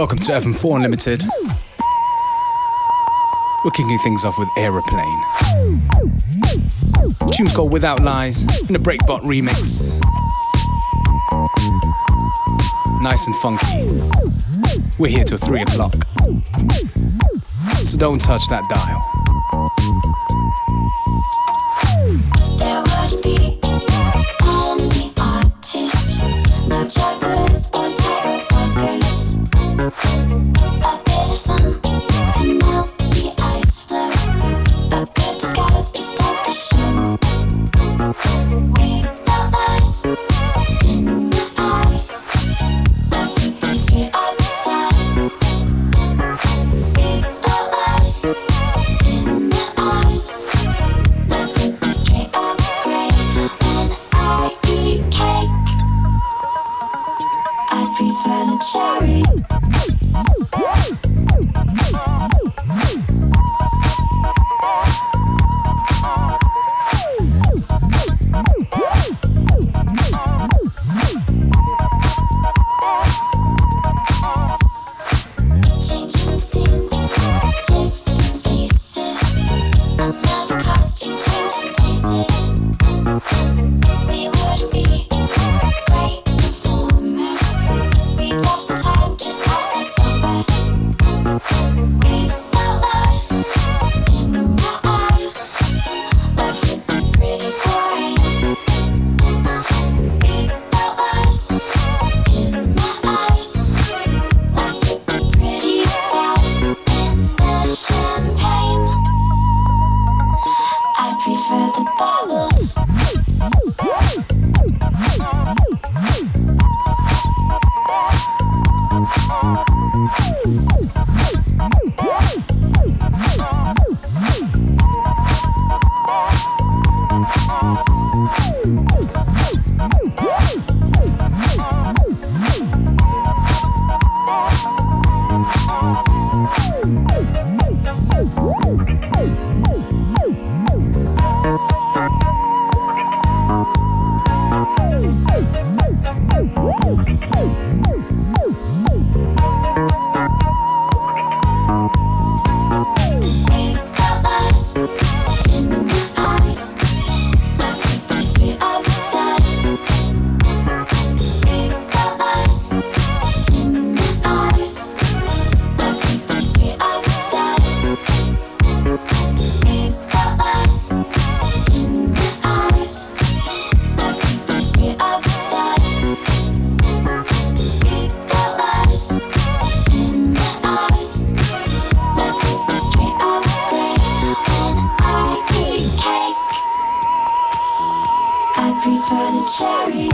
Welcome to FM4 Unlimited. We're kicking things off with Aeroplane. tune's called Without Lies in a Breakbot remix. Nice and funky. We're here till 3 o'clock. So don't touch that dial. cherry.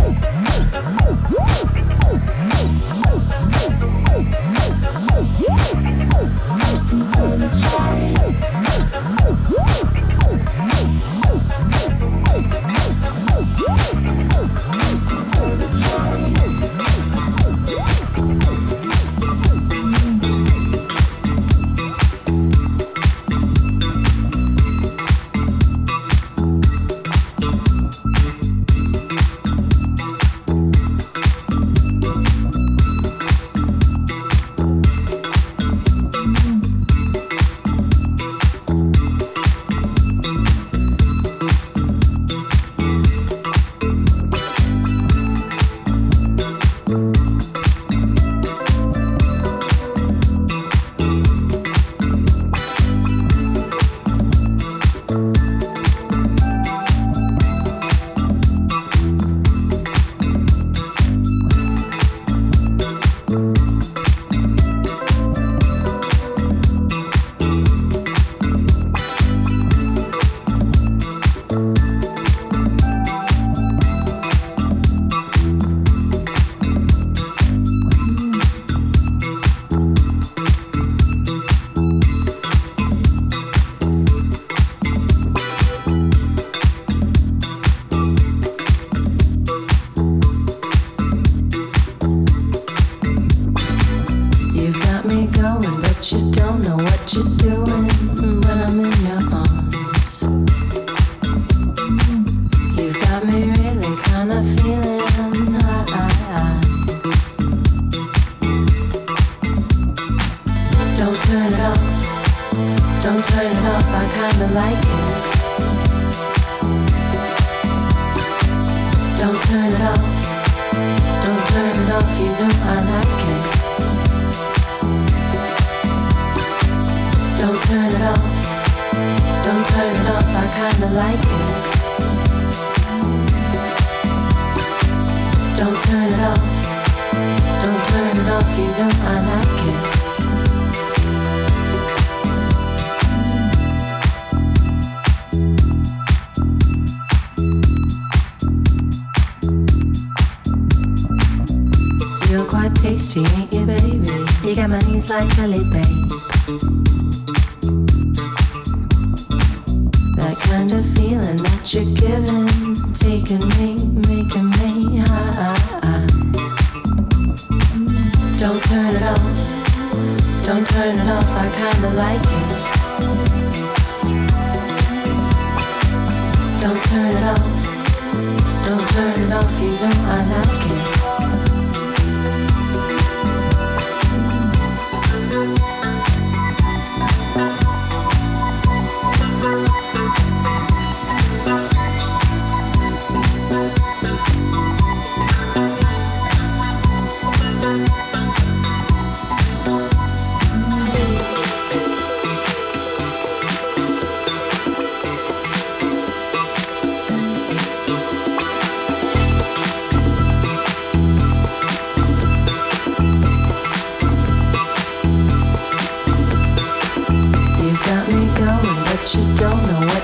Tous les femmes qu'il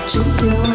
值得。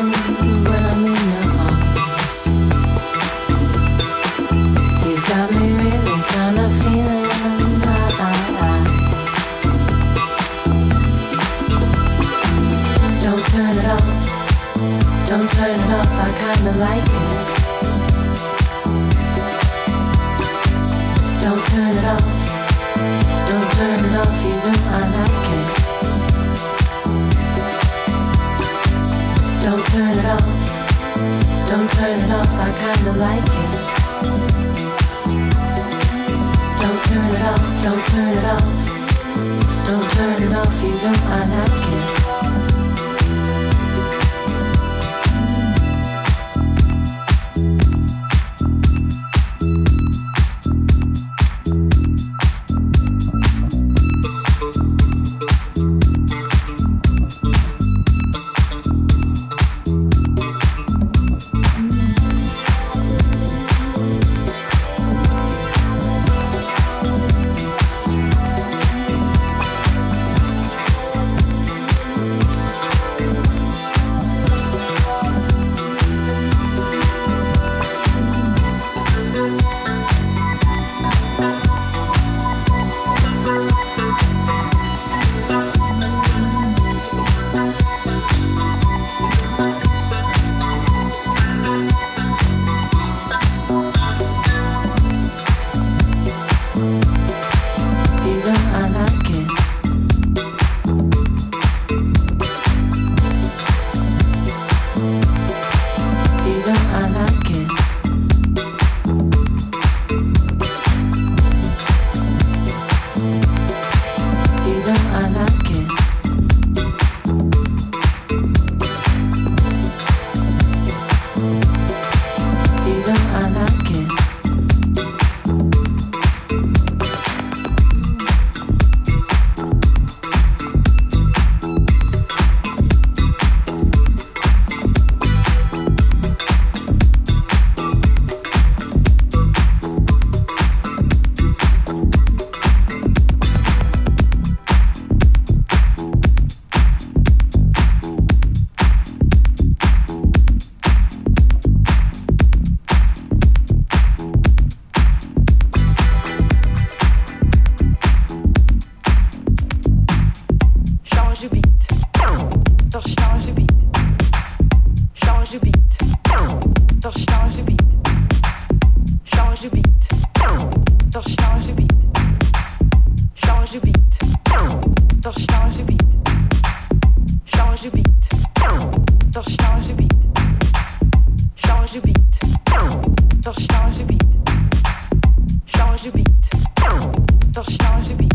Change du beat.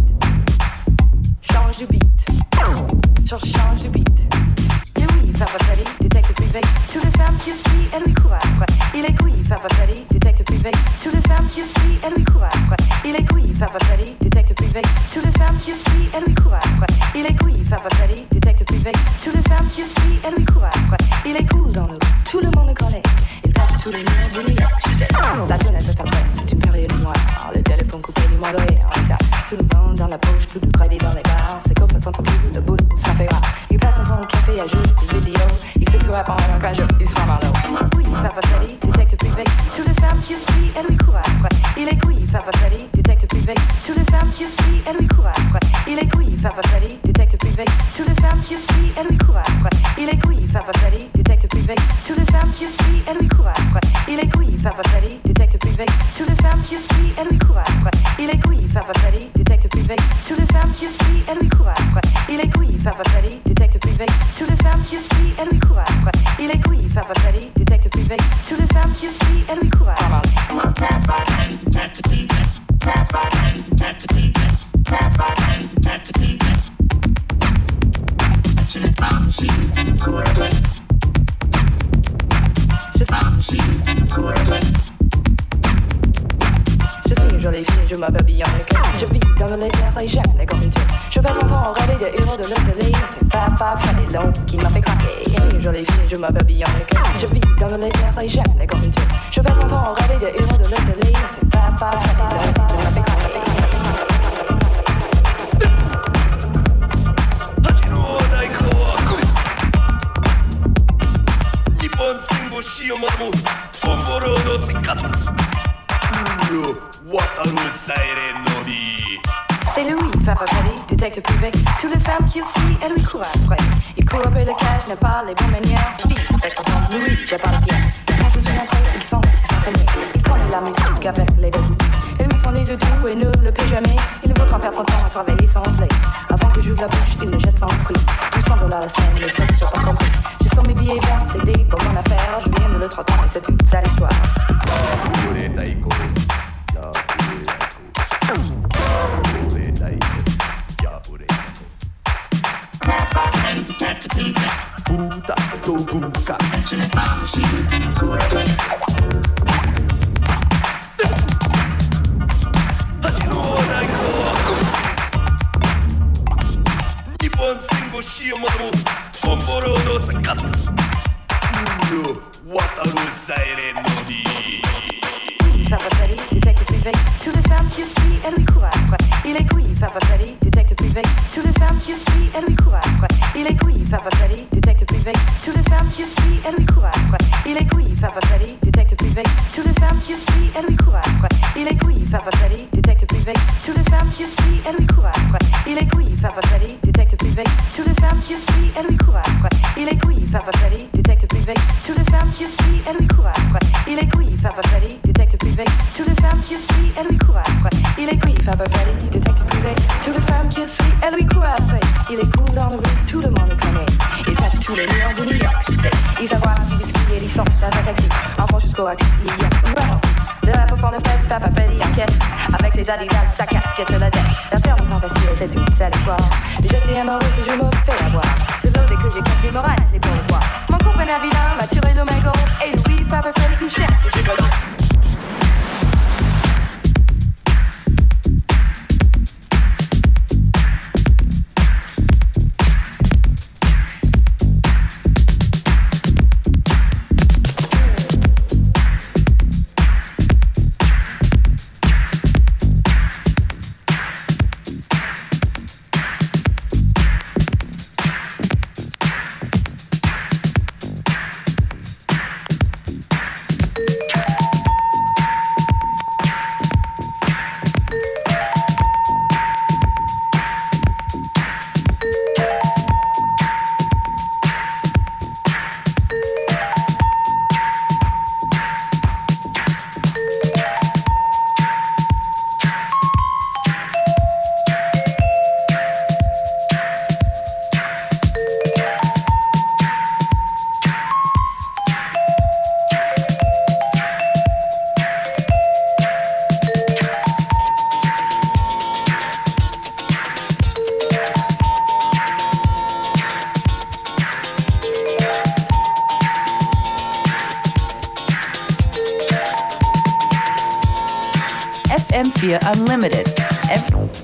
Change du beat. Sur change avec tous les femmes qu'il suit et lui court après. Il court après le cash, n'a pas les bonnes manières. Je dis, avec son temps, oui, je parle bien. Quand je suis rentré, ils sont extraordinaires. Ils connaissent la musique avec les bébés. Ils me font les yeux doux et ne le paient jamais. Ils ne veulent pas perdre son temps à travailler sans blé. Avant que j'ouvre la bouche, ils me jettent sans prix. 200 dollars la semaine, les trucs sont pas compris. Je sens mes billets verts, des pour mon affaire. Je viens de le 30 et c'est Ferrari, détective privé. Toutes les femmes qu'il suit, elle lui court après. Il est cool, Faber Ferrari, détective privé. Toutes les femmes qu'il suit, elle lui court après. Il est cool dans le rue, tout le monde le connaît. Il passe tous les murs de New York City. Ils avoir du whisky et ils sont dans un taxi. Enfant jusqu'au axi, il y a wow. De la profonde fête, papa Freddy enquête. Avec ses adidas, sa casquette la tête. La ferme n'est pas facile, c'est une sale histoire. J'étais amoureux et je me fais avoir. C'est l'osé que j'ai caché morale. FM4 Unlimited. Every-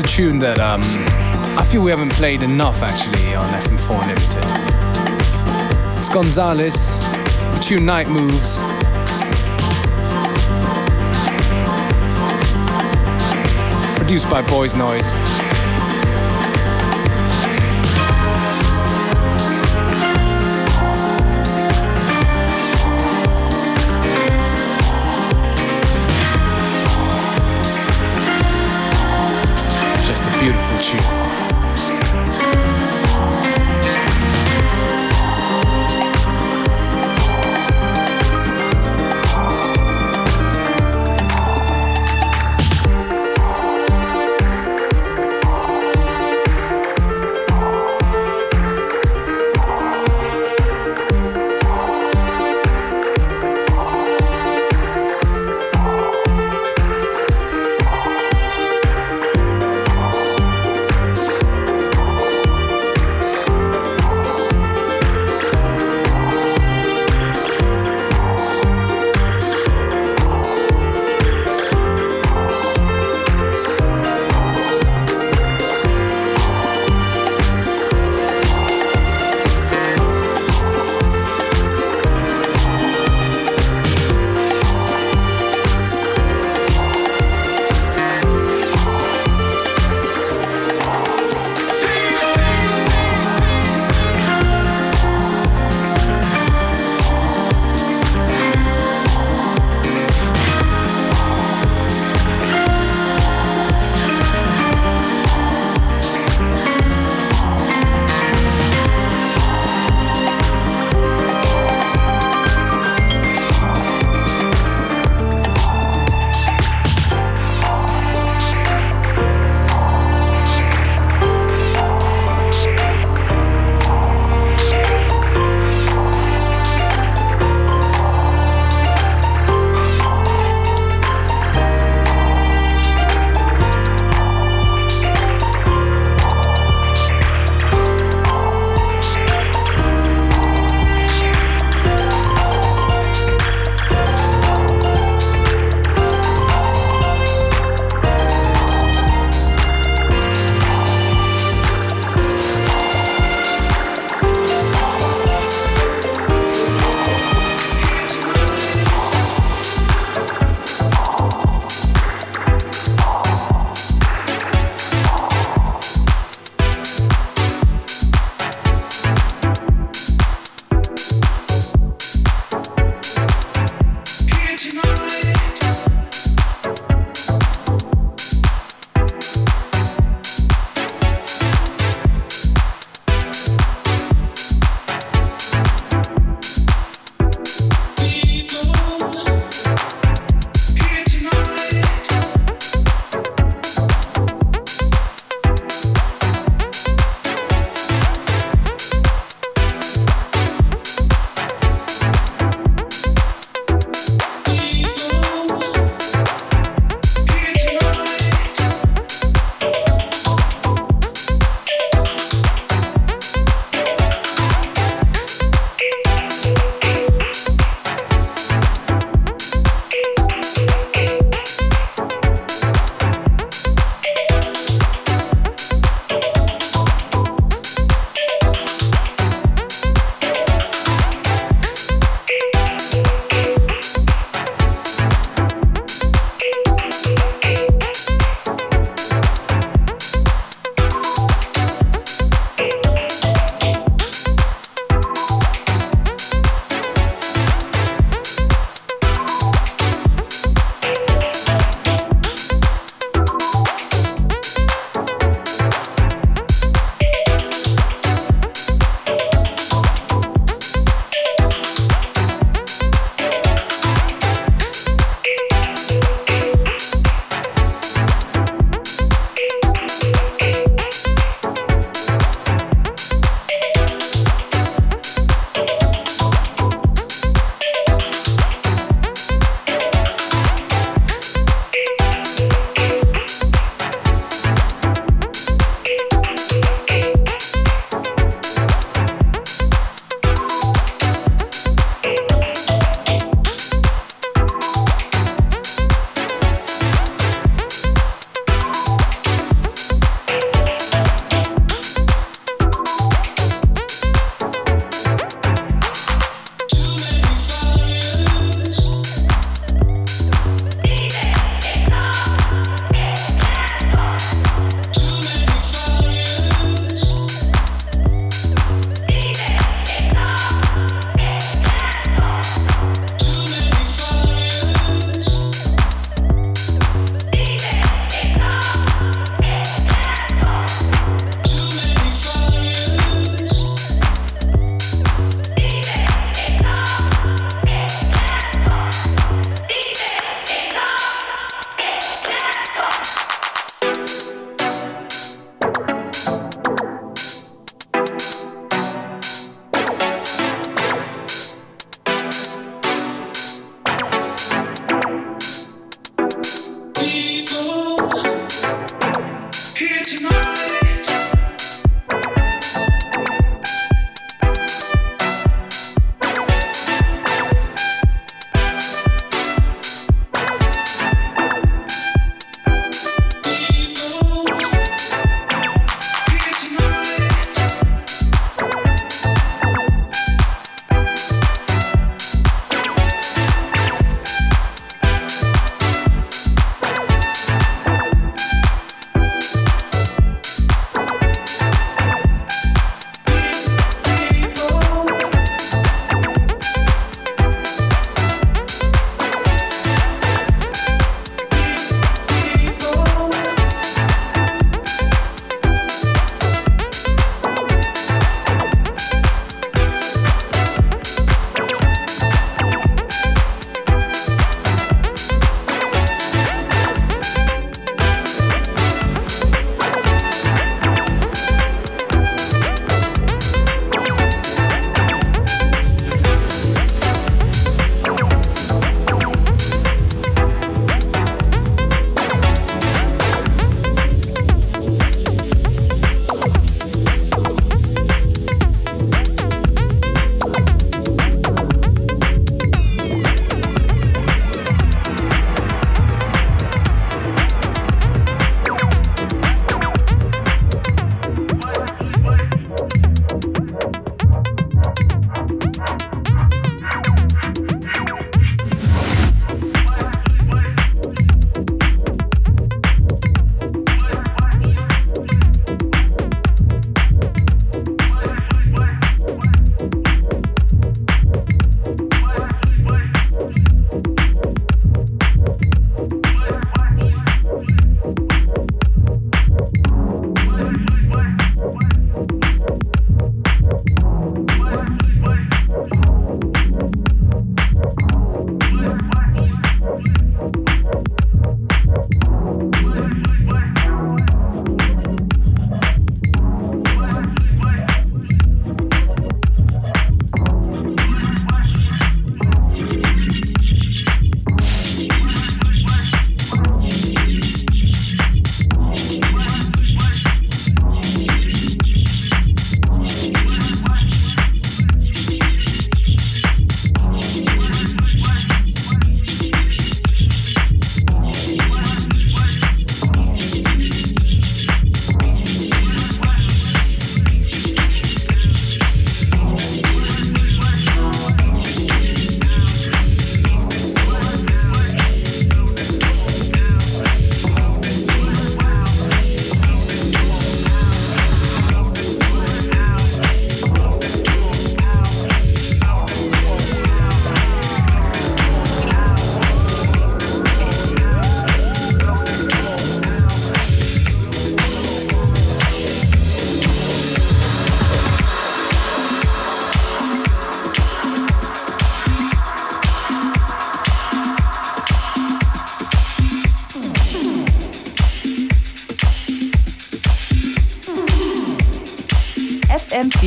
tune that um, I feel we haven't played enough actually on FM4 Unlimited. It's Gonzales, the tune Knight Moves. Produced by Boys Noize.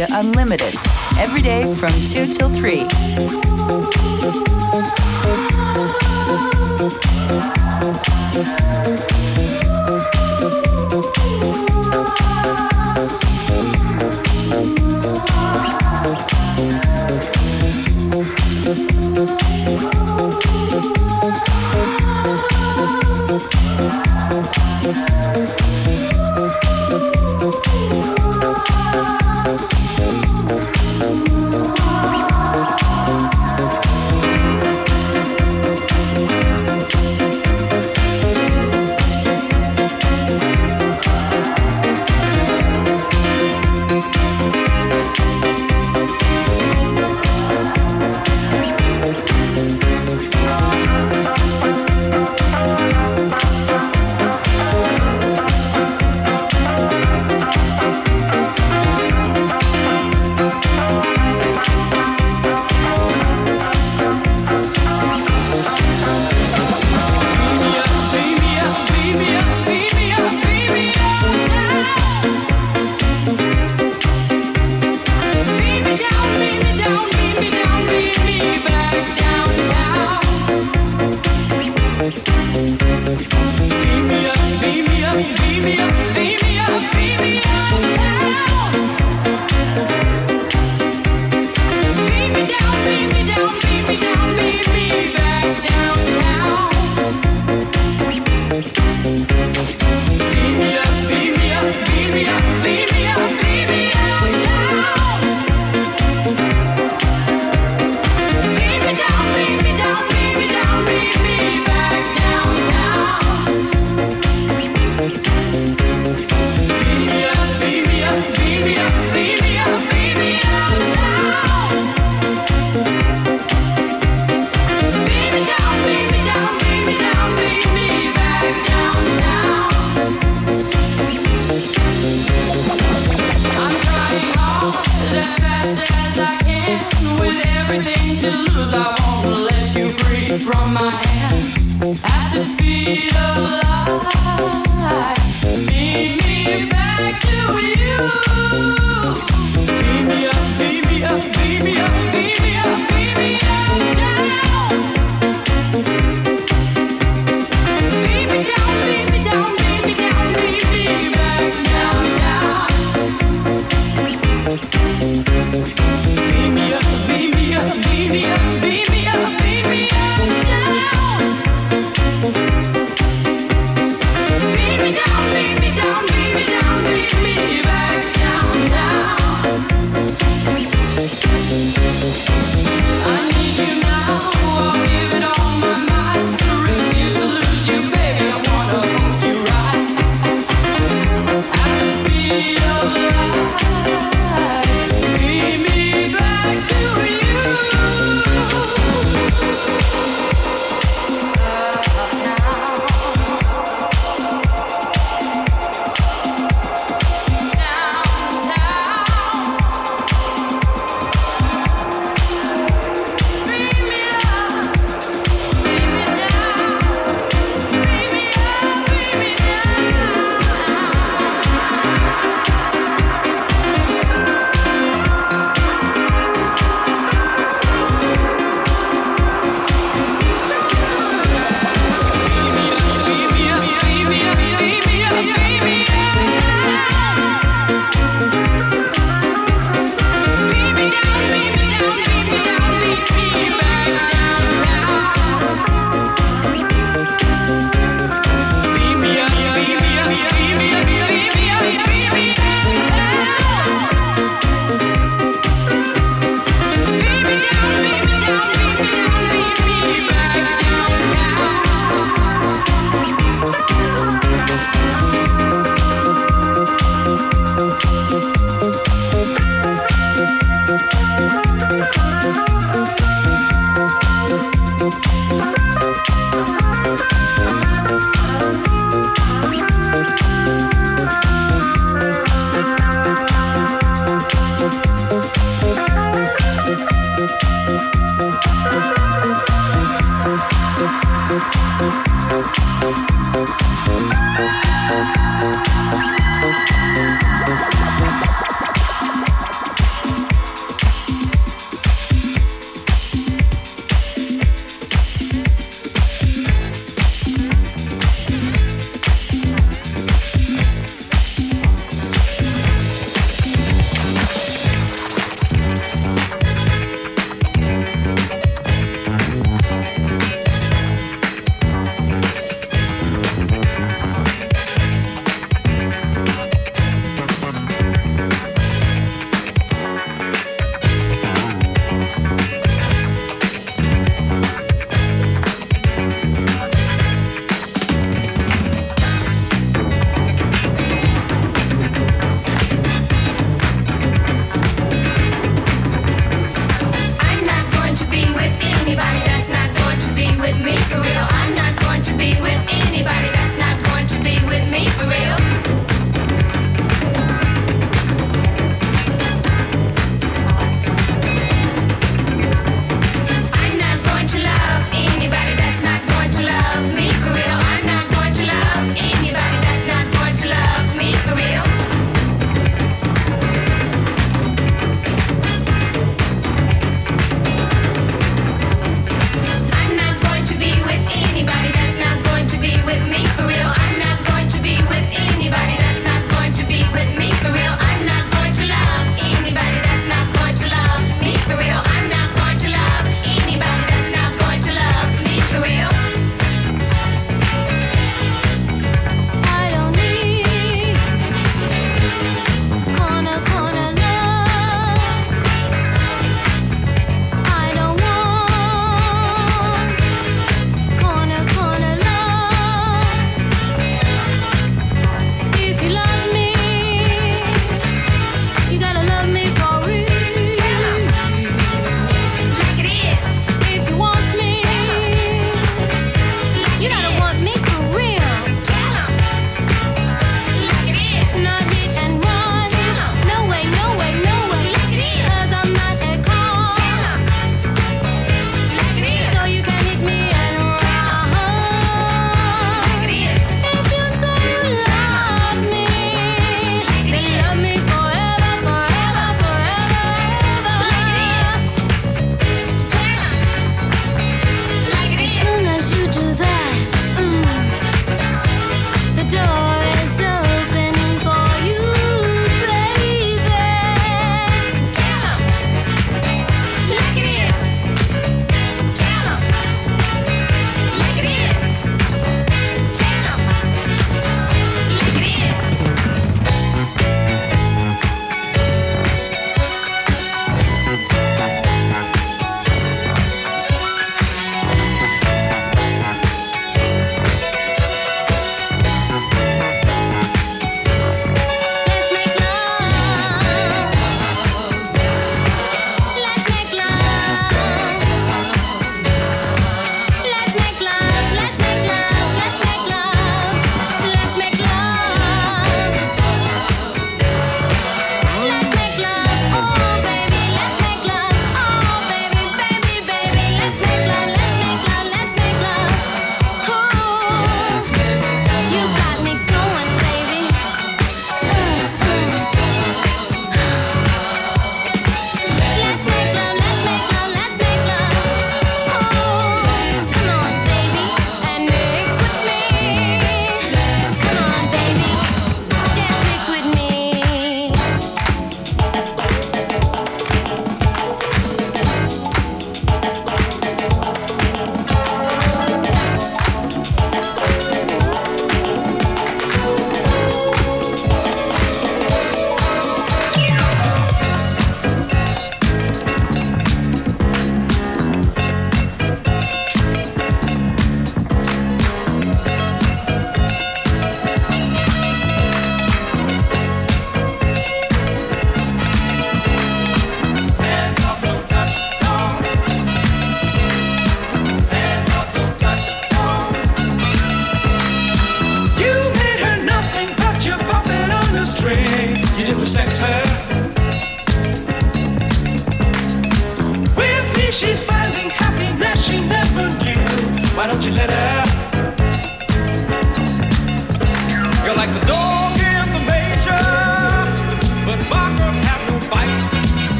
Media Unlimited, every day from 2 till 3.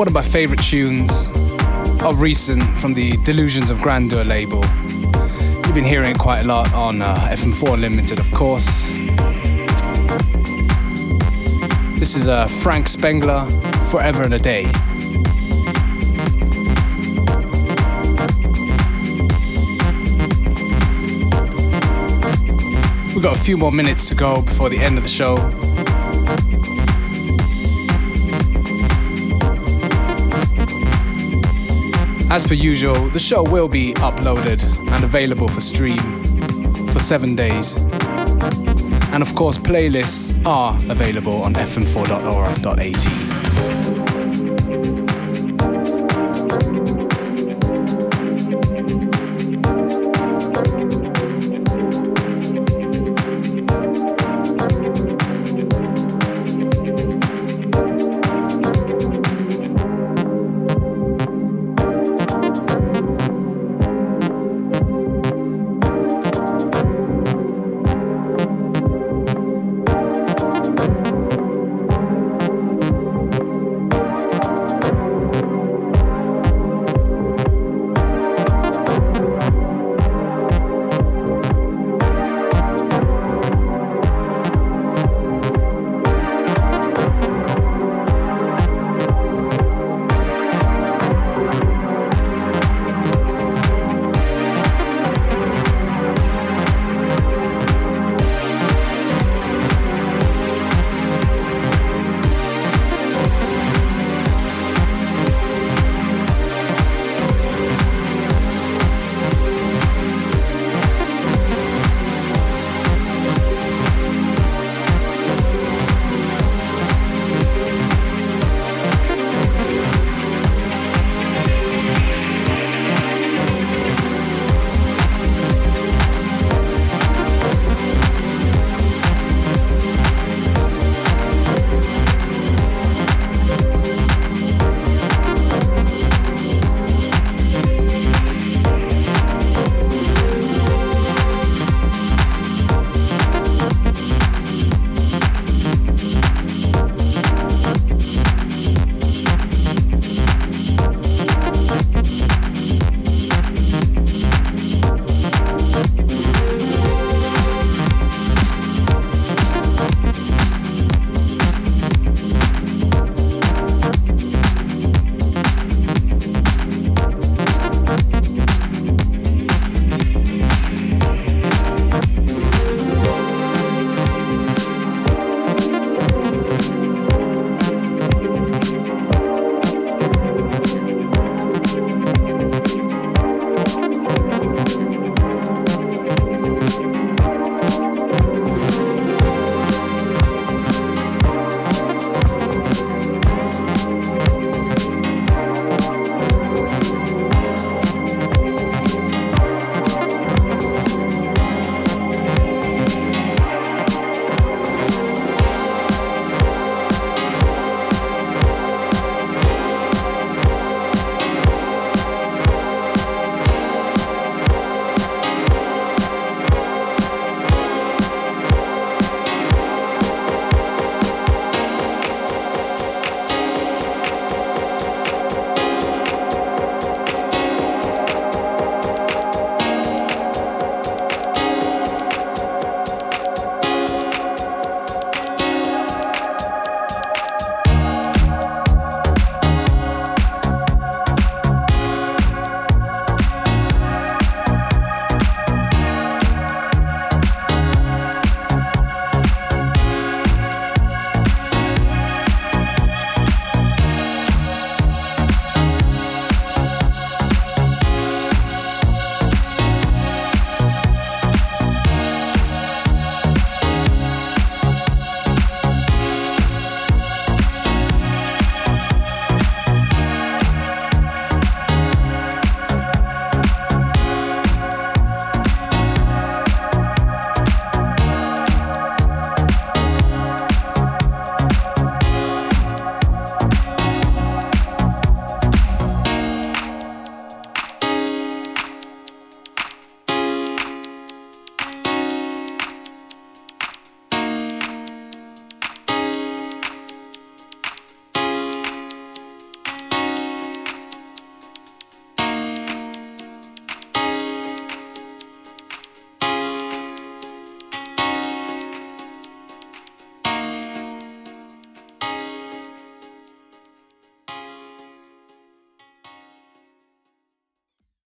One of my favorite tunes of recent from the Delusions of Grandeur label. You've been hearing it quite a lot on uh, FM4 Unlimited, of course. This is uh, Frank Spengler, Forever and a Day. We've got a few more minutes to go before the end of the show. As per usual, the show will be uploaded and available for stream for seven days. And of course, playlists are available on fm4.orf.at.